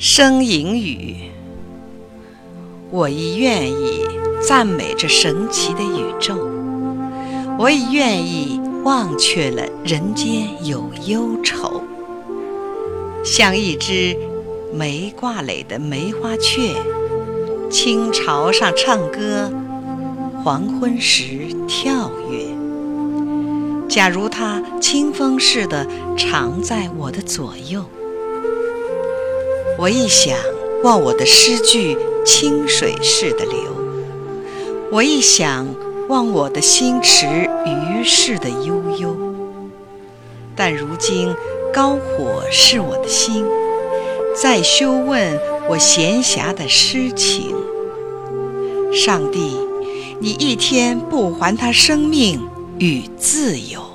声吟语，我亦愿意赞美这神奇的宇宙，我亦愿意忘却了人间有忧愁，像一只没挂垒的梅花雀，清潮上唱歌，黄昏时跳跃。假如它清风似的常在我的左右。我一想，望我的诗句清水似的流；我一想，望我的心池鱼似的悠悠。但如今高火是我的心，在修问我闲暇的诗情。上帝，你一天不还他生命与自由？